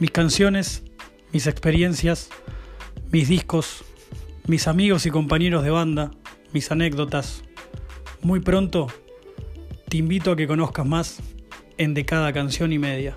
mis canciones, mis experiencias, mis discos, mis amigos y compañeros de banda, mis anécdotas. Muy pronto te invito a que conozcas más en De cada canción y media.